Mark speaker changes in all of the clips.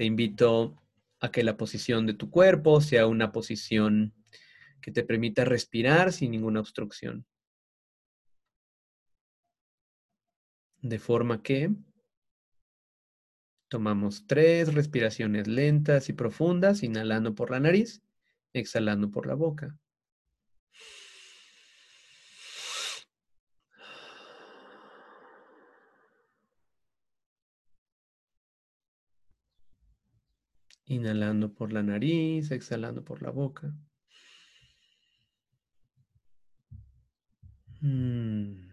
Speaker 1: Te invito a que la posición de tu cuerpo sea una posición que te permita respirar sin ninguna obstrucción. De forma que tomamos tres respiraciones lentas y profundas, inhalando por la nariz, exhalando por la boca. Inhalando por la nariz, exhalando por la boca. Mm.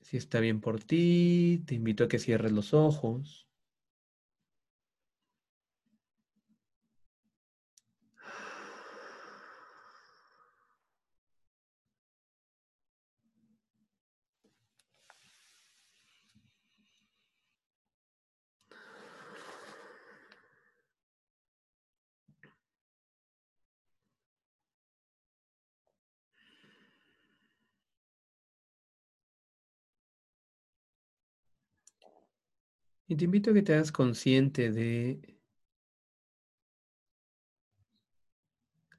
Speaker 1: Si está bien por ti, te invito a que cierres los ojos. Y te invito a que te hagas consciente de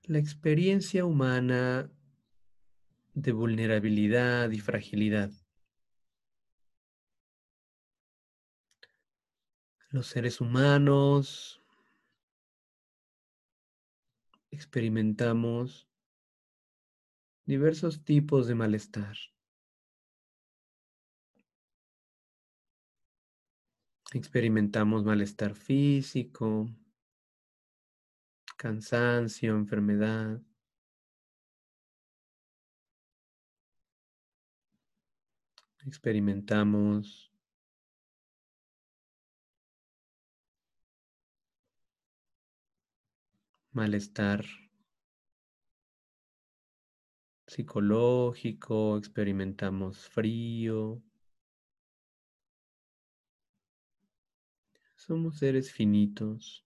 Speaker 1: la experiencia humana de vulnerabilidad y fragilidad. Los seres humanos experimentamos diversos tipos de malestar. Experimentamos malestar físico, cansancio, enfermedad. Experimentamos malestar psicológico, experimentamos frío, Somos seres finitos.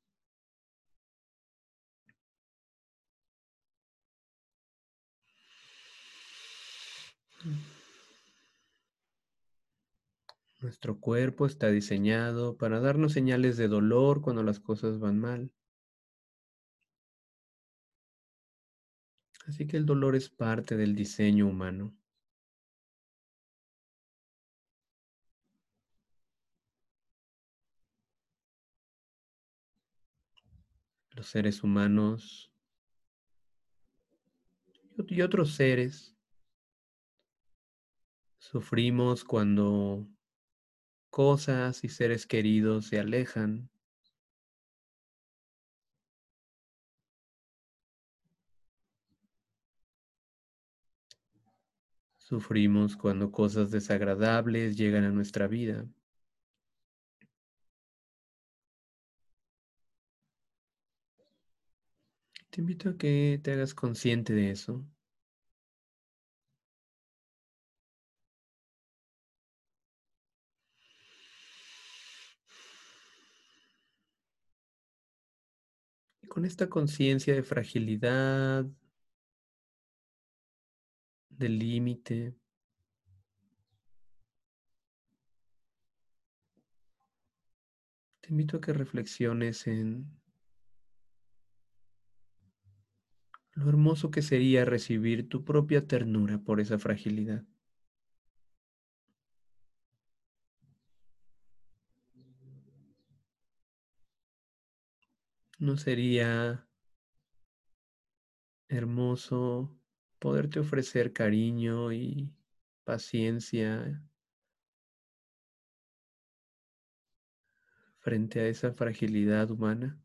Speaker 1: Nuestro cuerpo está diseñado para darnos señales de dolor cuando las cosas van mal. Así que el dolor es parte del diseño humano. Los seres humanos y otros seres sufrimos cuando cosas y seres queridos se alejan. Sufrimos cuando cosas desagradables llegan a nuestra vida. Te invito a que te hagas consciente de eso. Con esta conciencia de fragilidad, del límite, te invito a que reflexiones en lo hermoso que sería recibir tu propia ternura por esa fragilidad. ¿No sería hermoso poderte ofrecer cariño y paciencia frente a esa fragilidad humana?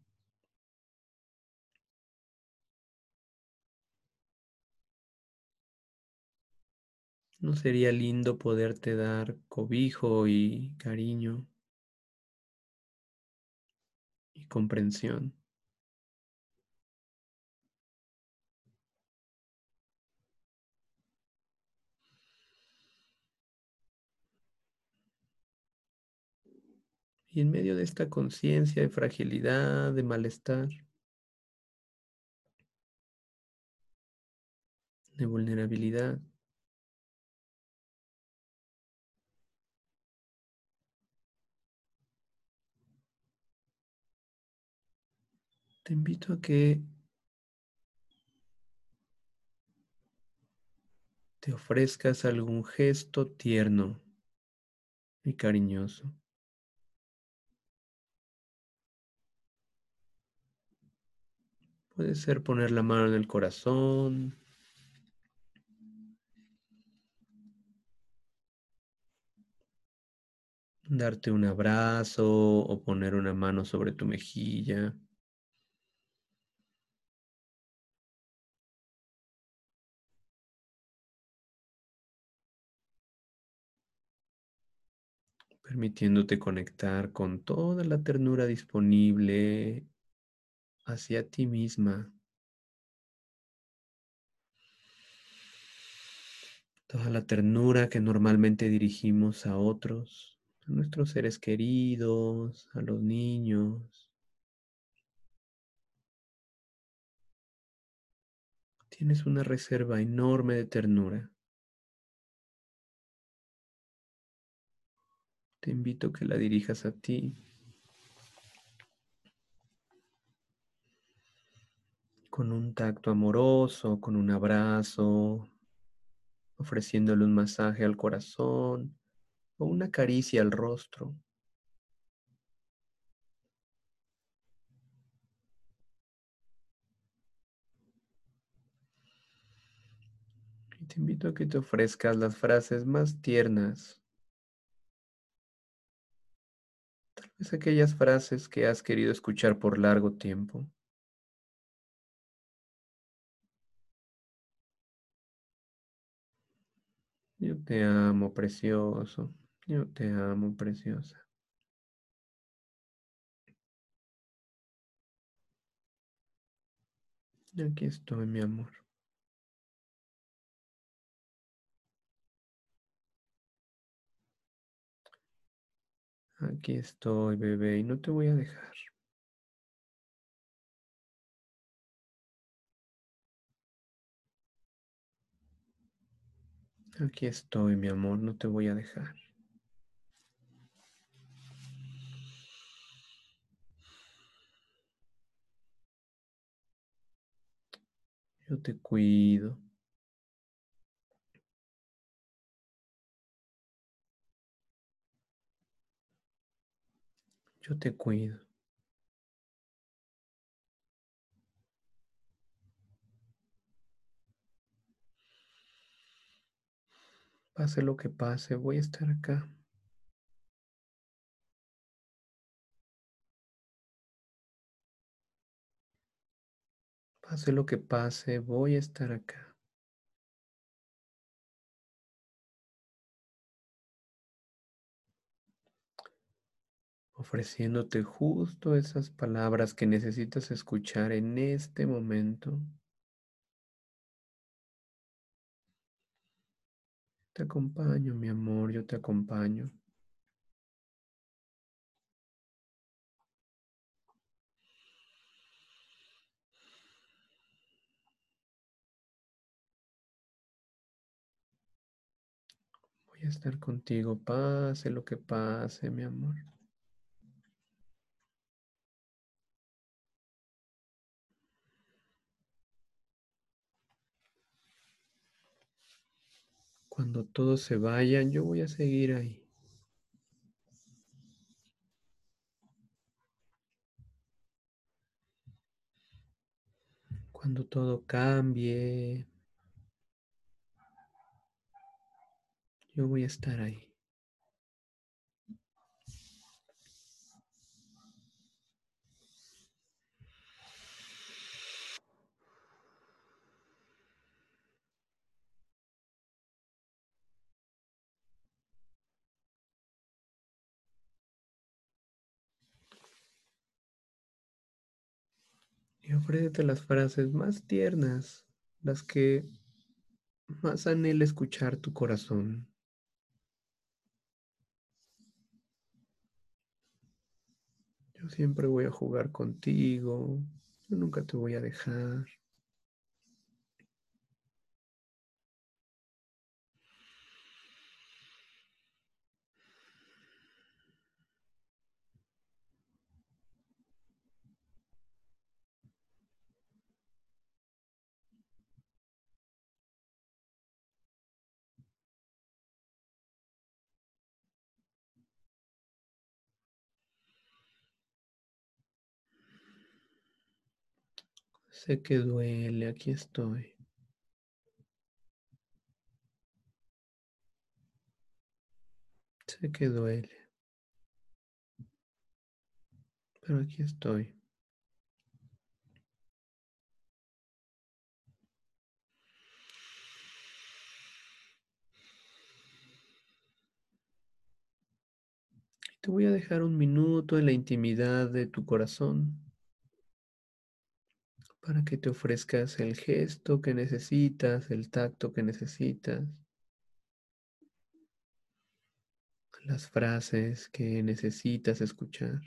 Speaker 1: ¿No sería lindo poderte dar cobijo y cariño y comprensión? Y en medio de esta conciencia de fragilidad, de malestar, de vulnerabilidad, Te invito a que te ofrezcas algún gesto tierno y cariñoso. Puede ser poner la mano en el corazón, darte un abrazo o poner una mano sobre tu mejilla. Permitiéndote conectar con toda la ternura disponible hacia ti misma. Toda la ternura que normalmente dirigimos a otros, a nuestros seres queridos, a los niños. Tienes una reserva enorme de ternura. Te invito a que la dirijas a ti. Con un tacto amoroso, con un abrazo, ofreciéndole un masaje al corazón o una caricia al rostro. Te invito a que te ofrezcas las frases más tiernas aquellas frases que has querido escuchar por largo tiempo. Yo te amo, precioso. Yo te amo, preciosa. Aquí estoy, mi amor. Aquí estoy, bebé, y no te voy a dejar. Aquí estoy, mi amor, no te voy a dejar. Yo te cuido. Yo te cuido. Pase lo que pase, voy a estar acá. Pase lo que pase, voy a estar acá. Ofreciéndote justo esas palabras que necesitas escuchar en este momento. Te acompaño, mi amor, yo te acompaño. Voy a estar contigo, pase lo que pase, mi amor. Cuando todos se vayan, yo voy a seguir ahí. Cuando todo cambie, yo voy a estar ahí. Y ofrécete las frases más tiernas, las que más anhela escuchar tu corazón. Yo siempre voy a jugar contigo, yo nunca te voy a dejar. Sé que duele, aquí estoy. Sé que duele, pero aquí estoy. Te voy a dejar un minuto en la intimidad de tu corazón para que te ofrezcas el gesto que necesitas, el tacto que necesitas, las frases que necesitas escuchar.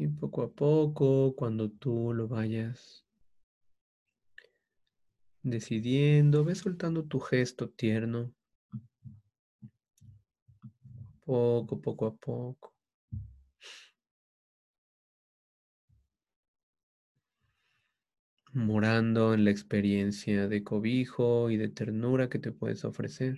Speaker 1: Y poco a poco, cuando tú lo vayas decidiendo, ve soltando tu gesto tierno, poco, poco a poco. morando en la experiencia de cobijo y de ternura que te puedes ofrecer.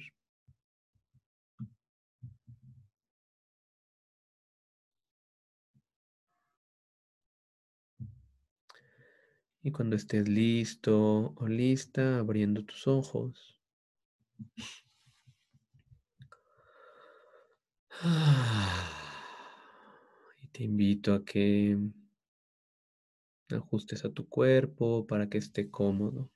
Speaker 1: Y cuando estés listo o lista, abriendo tus ojos. Y te invito a que ajustes a tu cuerpo para que esté cómodo.